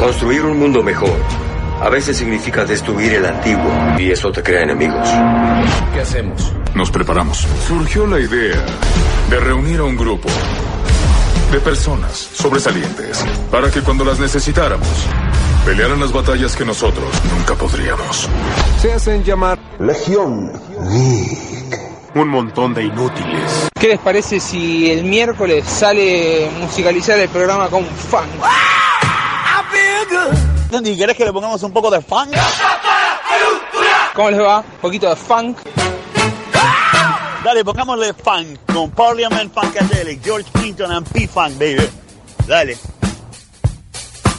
Construir un mundo mejor a veces significa destruir el antiguo y eso te crea enemigos. ¿Qué hacemos? Nos preparamos. Surgió la idea de reunir a un grupo de personas sobresalientes para que cuando las necesitáramos pelearan las batallas que nosotros nunca podríamos. Se hacen llamar Legión un montón de inútiles. ¿Qué les parece si el miércoles sale musicalizar el programa con funk? ¿Y querés que le pongamos un poco de funk? ¿Cómo les va? Un poquito de funk. Dale, pongámosle funk con Parliament Funkadelic, George Clinton and P-Funk, baby. Dale.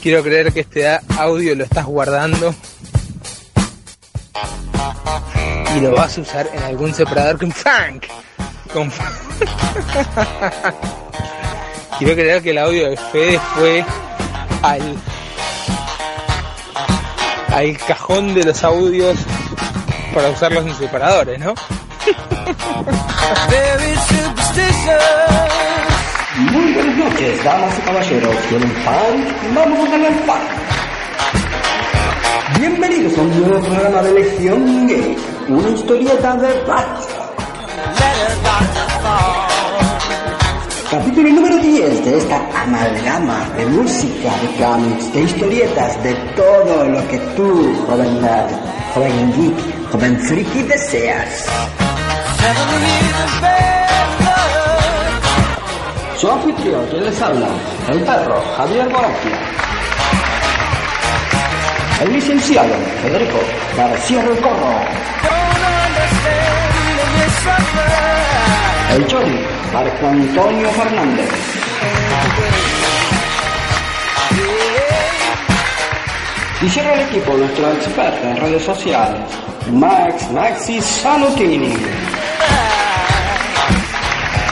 Quiero creer que este audio lo estás guardando y lo vas a usar en algún separador con funk. Con Quiero creer que el audio de Fede fue al al cajón de los audios para usarlos en separadores, ¿no? Muy buenas noches, damas y caballeros. ¿Tienen pan? Vamos a darle pan. Bienvenidos a un nuevo programa de Lección Gay, una historieta de radio. Capítulo número 10 de esta amalgama de música, de cómics, de historietas, de todo lo que tú, joven nerd, joven geek, joven friki deseas. Su anfitrión, quien les habla, el perro, Javier Boracchia. El licenciado, Federico García del Corro. El Chori, Marco Antonio Fernández. Y cierra el equipo nuestro experto en redes sociales, Max Maxi Salutini.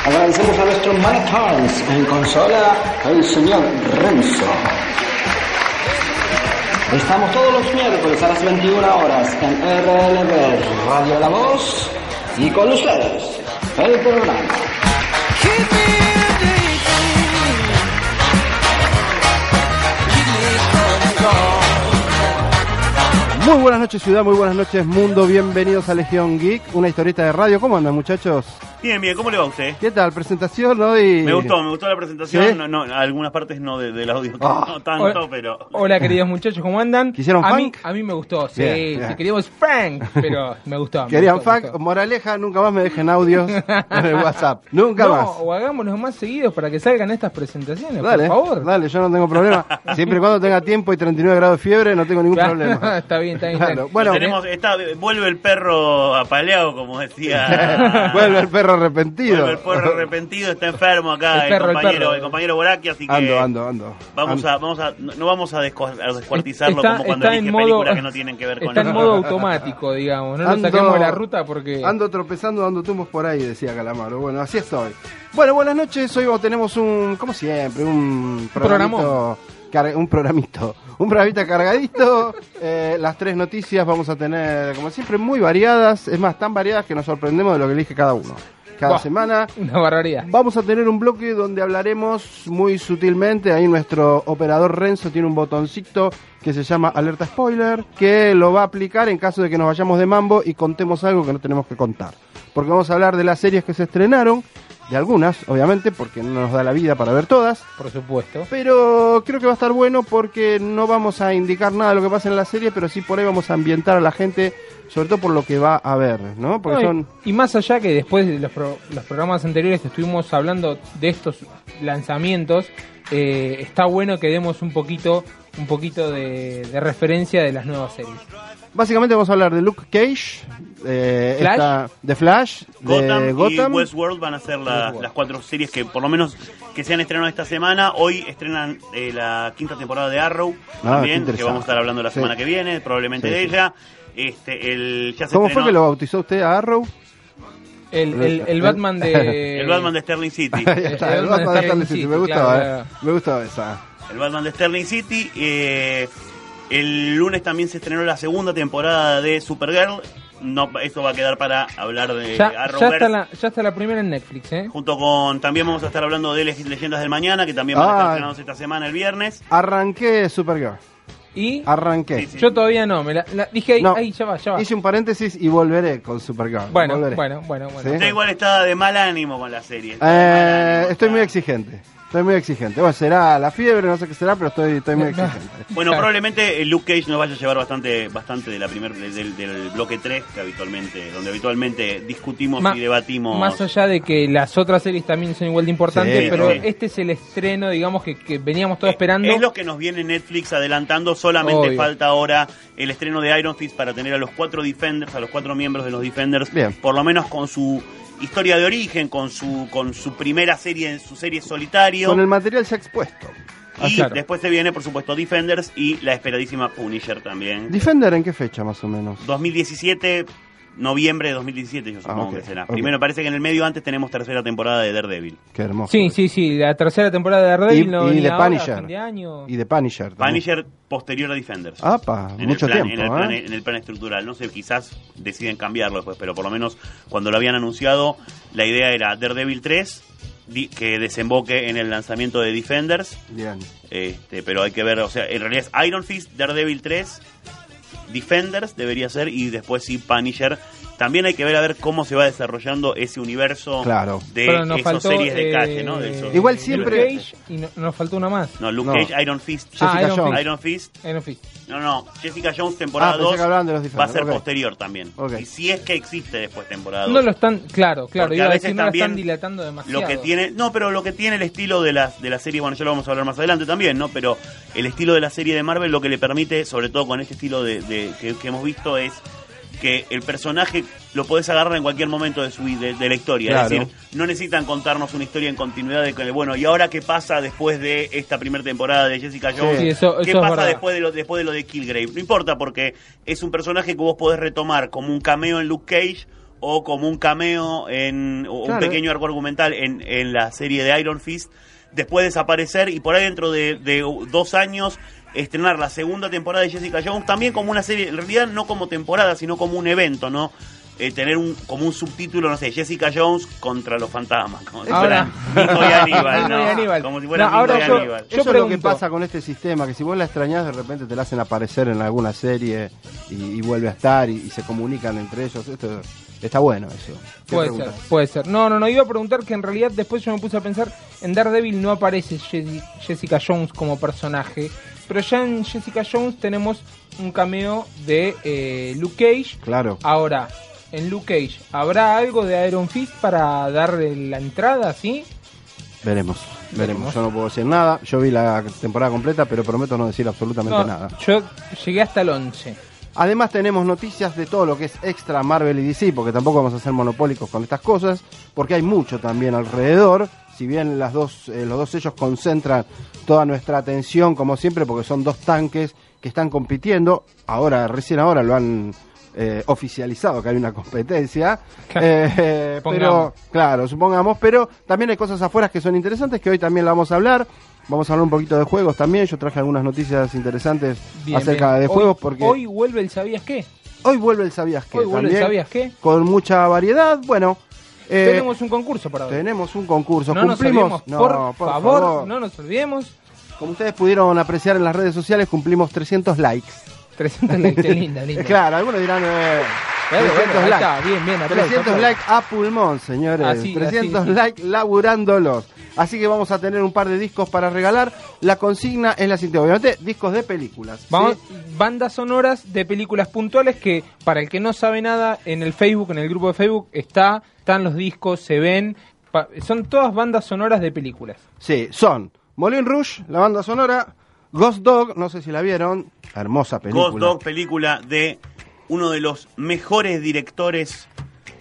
Agradecemos a nuestro arms en consola, el señor Renzo. Estamos todos los miércoles a las 21 horas en RLB Radio La Voz y con ustedes el programa. Save me! Muy buenas noches ciudad, muy buenas noches mundo, bienvenidos a Legión Geek, una historieta de radio. ¿Cómo andan muchachos? Bien, bien, ¿cómo le va a usted? ¿Qué tal? ¿Presentación hoy? Me gustó, me gustó la presentación. ¿Sí? No, no, algunas partes no de- del audio, Ah. no tanto, pero. Hola queridos muchachos, ¿cómo andan? ¿Quisieron a funk? Mí, a mí me gustó, sí, Bien, bien. sí, queríamos Frank, pero me gustó. me Querían gustó, me gustó. moraleja, nunca más me dejen audios en el WhatsApp. Nunca No, más. o hagámoslos más seguidos para que salgan estas presentaciones, Dale, por favor. dale, yo no tengo problema. Siempre y cuando tenga tiempo y 39 grados de fiebre, no tengo ningún problema. está bien, está. Claro. Bueno, tenemos, está, vuelve el perro apaleado, como decía. vuelve el perro arrepentido. Vuelve el perro arrepentido, está enfermo acá, El el, perro, el compañero, el compañero Boraki, así que. Ando, ando, ando. Vamos Ando. a, vamos a, no vamos a, descu- a descuartizarlo Está- como cuando elige en modo- películas que no tienen que ver con Está en modo automático, digamos. No Ando- saquemos de la ruta porque. Ando tropezando, dando tumbos por ahí, decía Calamaro. Bueno, así estoy. Bueno, buenas noches. Hoy tenemos un, como siempre, un programito. Un programito. Un programita cargadito. Eh, las tres noticias vamos a tener, como siempre, muy variadas. Es más, tan variadas que nos sorprendemos de lo que elige cada uno. Cada semana. Una barbaridad. Vamos a tener un bloque donde hablaremos muy sutilmente. Ahí nuestro operador Renzo tiene un botoncito que se llama alerta spoiler, que lo va a aplicar en caso de que nos vayamos de mambo y contemos algo que no tenemos que contar. Porque vamos a hablar de las series que se estrenaron, de algunas, obviamente, porque no nos da la vida para ver todas. Por supuesto. Pero creo que va a estar bueno porque no vamos a indicar nada de lo que pasa en la serie, pero sí por ahí vamos a ambientar a la gente, sobre todo por lo que va a ver, ¿no? Porque No, son... y, más allá que después de los, pro- los programas anteriores estuvimos hablando de estos lanzamientos, eh, está bueno que demos un poquito un poquito de, de referencia de las nuevas series. Básicamente vamos a hablar de Luke Cage, eh, Flash. esta- de Flash, Gotham, de Gotham. y Westworld van a ser la- las cuatro series que por lo menos que se han estrenado esta semana. Hoy estrenan eh, la quinta temporada de Arrow Ah, qué también, que vamos a estar hablando la Sí. semana que viene, probablemente Sí, de sí. ella. Este, el, ya se ¿Cómo fue estrenó que lo bautizó usted a Arrow? El, el, el Batman de... el Batman de Sterling City. Ahí está, el Batman de Sterling City, me gustaba, claro, eh. me gustaba esa. El Batman de Sterling City. eh, el lunes también se estrenó la segunda temporada de Supergirl. No, esto va a quedar para hablar de Ya, Arrowverse. ya, está la, ya está la primera en Netflix, ¿eh? Junto con, también vamos a estar hablando de Le- Leyendas del Mañana, que también van a Ah. estar estrenados esta semana, el viernes. Arranqué Supergirl. Y Arranqué. Sí, sí. yo todavía no, me la, la- dije ahí, No. ahí, ya va, ya va. Hice un paréntesis y volveré con Supergirl. Bueno, Volveré. bueno, bueno, bueno. ¿Sí? Usted igual está de mal ánimo con la serie. Eh, ánimo, estoy está- muy exigente. Estoy muy exigente. Bueno, será la fiebre, no sé qué será, pero estoy, estoy muy No. exigente. Bueno, probablemente el Luke Cage nos vaya a llevar bastante bastante de la primer, de- del, del bloque 3, que habitualmente, donde habitualmente discutimos Ma- y debatimos. Más allá de que las otras series también son igual de importantes, Sí, pero sí. este es el estreno, digamos, que, que veníamos todos esperando. Es lo que nos viene Netflix adelantando, solamente Obvio. falta ahora el estreno de Iron Fist para tener a los cuatro Defenders, a los cuatro miembros de los Defenders, Bien. por lo menos con su historia de origen, con su con su primera serie, su serie solitario. Con el material ya expuesto. Ah, y claro. después se viene, por supuesto, Defenders y la esperadísima Punisher también. ¿Defender en qué fecha más o menos? 2017, noviembre de 2017, yo supongo ok, que será. Primero parece que en el medio antes tenemos tercera temporada de Daredevil. Qué hermoso. Sí, sí, sí, la tercera temporada de Daredevil Y, no y de Punisher. fin de año. Y de Punisher. también. Punisher posterior a Defenders. Apa, en mucho plan, tiempo. en, el plan, ¿eh? en el plan estructural. No sé, quizás deciden cambiarlo después, pero por lo menos cuando lo habían anunciado, la idea era Daredevil 3, di- que desemboque en el lanzamiento de Defenders. Bien. Este, pero hay que ver, o sea, en realidad es Iron Fist, Daredevil 3, Defenders debería ser, y después sí Punisher. También hay que ver a ver cómo se va desarrollando ese universo Claro. de esas faltó, series de eh, calle, ¿no? De esos- Igual Luke siempre- Cage y no- nos faltó una más. No, Luke No. Cage, Iron Fist. Ah, Jessica Iron Jones. Fist. Iron Fist. Iron Fist. No, no, Jessica Jones temporada Ah, pensé 2 que hablaban de los va a ser posterior también. Ok. Y si es que existe después temporada 2. No lo están, claro, claro, Porque iba a veces decir, no lo también están dilatando demasiado. Lo que tiene, no, pero lo que tiene el estilo de la, de la serie, bueno, ya lo vamos a hablar más adelante también, ¿no? Pero el estilo de la serie de Marvel lo que le permite, sobre todo con este estilo de, de- que, que hemos visto, es que el personaje lo podés agarrar en cualquier momento de su de, de la historia. Claro. Es decir, no necesitan contarnos una historia en continuidad de que, bueno, ¿y ahora qué pasa después de esta primera temporada de Jessica Jones? Sí, eso- ¿Qué eso pasa después de, lo, después de lo de Killgrave? No importa, porque es un personaje que vos podés retomar como un cameo en Luke Cage o como un cameo en o un pequeño arco argumental en, en la serie de Iron Fist, después desaparecer y por ahí dentro de, de dos años estrenar la segunda temporada de Jessica Jones también como una serie, en realidad no como temporada, sino como un evento, ¿no? Eh, tener un como un subtítulo, no sé, Jessica Jones contra los fantasmas, como si Ahora- y Aníbal, ¿no? y Aníbal. Como si fueran No, Nico ahora y yo- Aníbal. yo Eso es lo que pasa con este sistema, que si vos la extrañás, de repente te la hacen aparecer en alguna serie y, y vuelve a estar y, y se comunican entre ellos. Esto está bueno eso. ¿Qué Puede ser, preguntas? puede ser. No, no, no, iba a preguntar que en realidad después yo me puse a pensar, en Daredevil no aparece Je- Jessica Jones como personaje, pero ya en Jessica Jones tenemos un cameo de eh, Luke Cage. Claro. Ahora, en Luke Cage, ¿habrá algo de Iron Fist para darle la entrada, sí? Veremos, veremos. Veremos. Yo no puedo decir nada. Yo vi la temporada completa, pero prometo no decir absolutamente No, nada. Yo llegué hasta el 11. Además tenemos noticias de todo lo que es extra Marvel y DC, porque tampoco vamos a ser monopólicos con estas cosas, porque hay mucho también alrededor. Si bien las dos, eh, los dos sellos concentran toda nuestra atención, como siempre, porque son dos tanques que están compitiendo. Ahora, recién ahora lo han eh, oficializado que hay una competencia. Eh, pero, claro, supongamos, pero también hay cosas afuera que son interesantes que hoy también la vamos a hablar. Vamos a hablar un poquito de juegos también. Yo traje algunas noticias interesantes Bien, acerca bien. de Hoy- juegos porque Hoy vuelve el ¿Sabías qué? Hoy vuelve el Sabías qué. Hoy vuelve el ¿Sabías qué? Con mucha variedad. Bueno, eh, Tenemos un concurso para hoy. tenemos un concurso. No nos cumplimos. olvidemos, No, por, favor, no nos olvidemos. Como ustedes pudieron apreciar en las redes sociales, cumplimos 300 likes. 300 likes, qué linda, linda. Claro, algunos dirán. eh, Claro, 300 bueno, ahí likes. está, bien, bien, aplauso, 300 aplauso. likes a pulmón, señores. Así, 300 así. likes laburándolos. Así que vamos a tener un par de discos para regalar. La consigna es la siguiente. Obviamente, discos de películas. ¿sí? Vamos, bandas sonoras de películas puntuales que, para el que no sabe nada, en el Facebook, en el grupo de Facebook, está, están los discos, se ven. pa- son todas bandas sonoras de películas. Sí, son Moulin Rouge, la banda sonora, Ghost Dog, no sé si la vieron, hermosa película. Ghost Dog, película de uno de los mejores directores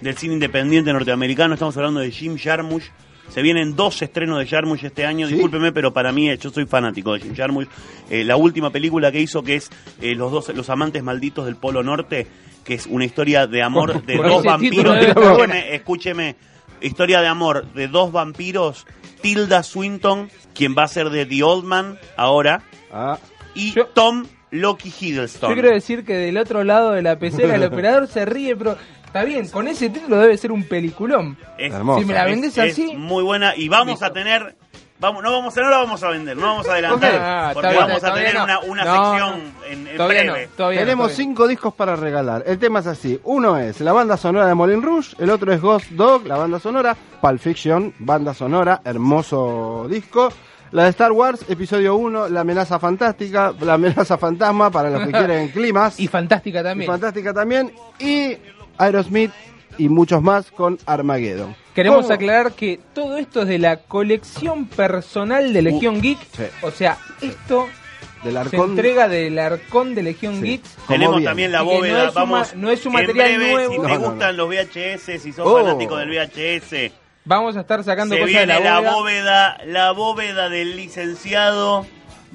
del cine independiente norteamericano. Estamos hablando de Jim Jarmusch. Se vienen dos estrenos de Jarmusch este año. ¿Sí? Discúlpeme, pero para mí, eh, yo soy fanático de Jim Jarmusch. Eh, la última película que hizo, que es eh, Los dos los amantes malditos del Polo Norte, que es una historia de amor Por- de por dos vampiros. Escúcheme, escúcheme. Historia de amor de dos vampiros. Tilda Swinton, quien va a ser de The Old Man ahora, Ah, y Yo- Tom Loki Hiddleston. Yo quiero decir que del otro lado de la pecera el operador se ríe, pero está bien, con ese título debe ser un peliculón. Es- Hermoso. Si me la es- vendés es así, muy buena y vamos Listo. a tener vamos no vamos a no la vamos a vender no vamos a adelantar. Ah, porque bien, vamos a tener no. una, una No, sección en, en todavía breve no, todavía no, Tenemos cinco discos para regalar. El tema es así. Uno es la banda sonora de Moulin Rouge, el otro es Ghost Dog, la banda sonora, Pulp Fiction, banda sonora, hermoso disco. La de Star Wars, episodio 1, La amenaza fantástica, La amenaza fantasma para los que quieren climas. Y fantástica Y también. fantástica también. Y Aerosmith y muchos más con Armageddon. Queremos ¿Cómo? aclarar que todo esto es de la colección personal de Legión Geek. sí. O sea, esto Del se entrega del arcón de Legión Sí. Geek. Como tenemos bien. también la Y que no bóveda es un vamos no es un material breve, nuevo. si No, te no, no. gustan los VHS si sos Oh. fanático del VHS Vamos a estar sacando se cosas de la la bóveda. bóveda la bóveda del licenciado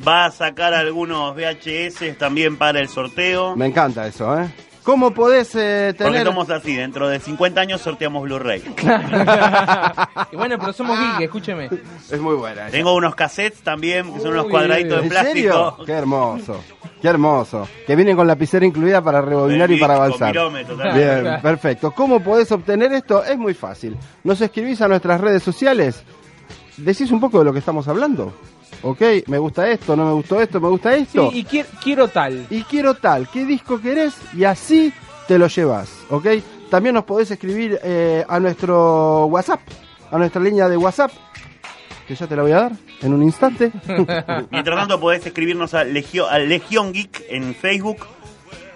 va a sacar algunos VHS también para el sorteo Me encanta eso, ¿eh? ¿Cómo podés eh, porque tener... somos así dentro de 50 años sorteamos Blu-ray y bueno, pero somos geek, escúcheme. Es muy buena. esa. tengo unos cassettes también que son unos Uy, cuadraditos de ¿En serio? plástico Qué hermoso. Qué hermoso. Que vienen con lapicera incluida para rebobinar y para avanzar. Bien, perfecto. ¿Cómo podés obtener esto? Es muy fácil. Nos escribís a nuestras redes sociales. Decís un poco de lo que estamos hablando. Ok, me gusta esto, no me gustó esto, me gusta Sí, esto. y quiero, quiero tal. y quiero tal, qué disco querés y así te lo llevas, ¿ok? También nos podés escribir eh, a nuestro WhatsApp, a nuestra línea de WhatsApp, que ya te la voy a dar en un instante. Mientras tanto podés escribirnos a Legión, a Legión Geek en Facebook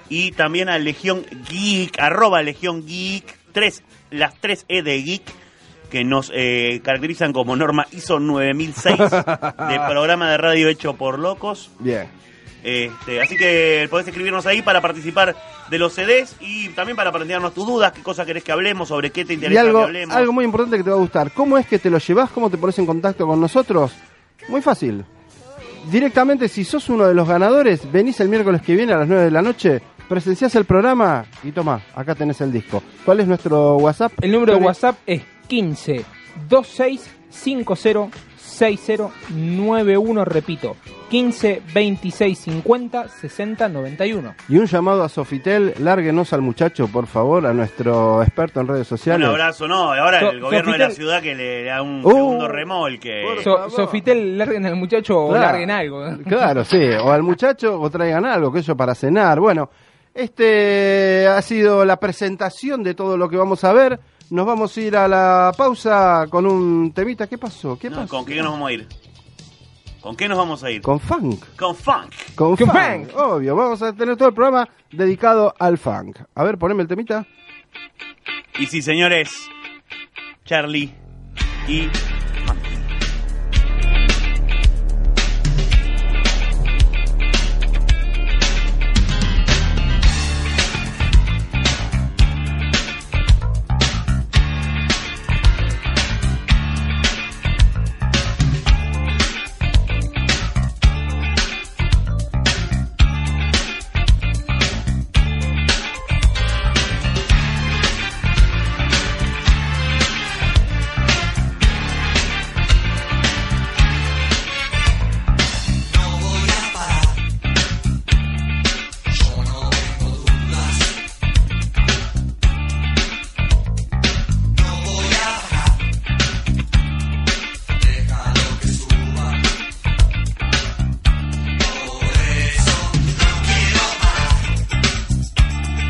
y también a Legión Geek, arroba Legión Geek, tres, las tres E de Geek que nos eh, caracterizan como norma ISO 9006 de programa de radio hecho por locos. Bien. Este, así que podés escribirnos ahí para participar de los CDs y también para plantearnos tus dudas, qué cosa querés que hablemos, sobre qué te Y interesa algo, que hablemos. algo muy importante que te va a gustar. ¿Cómo es que te lo llevas? ¿Cómo te pones en contacto con nosotros? Muy fácil. Directamente, si sos uno de los ganadores, venís el miércoles que viene a las 9 de la noche, presenciás el programa y toma, acá tenés el disco. ¿Cuál es nuestro WhatsApp? El número de? WhatsApp es 15 26 50 60 91, repito, 15 26 50 60 91. Y un llamado a Sofitel, lárguenos al muchacho, por favor, a nuestro experto en redes Un sociales. abrazo, no, ahora So- el gobierno de la ciudad que le da un Uh, segundo remolque. So-. Sofitel, larguen al muchacho o larguen algo. Claro, sí, o al muchacho o traigan algo, que eso para cenar. Bueno, este ha sido la presentación de todo lo que vamos a ver. Nos vamos a ir a la pausa con un temita. ¿Qué pasó? ¿Qué No, pasó? ¿Con qué nos vamos a ir? ¿Con qué nos vamos a ir? Con funk. Con funk. Con Con funk. funk. Obvio, vamos a tener todo el programa dedicado al funk. A ver, poneme el temita. Y sí, señores, Charlie y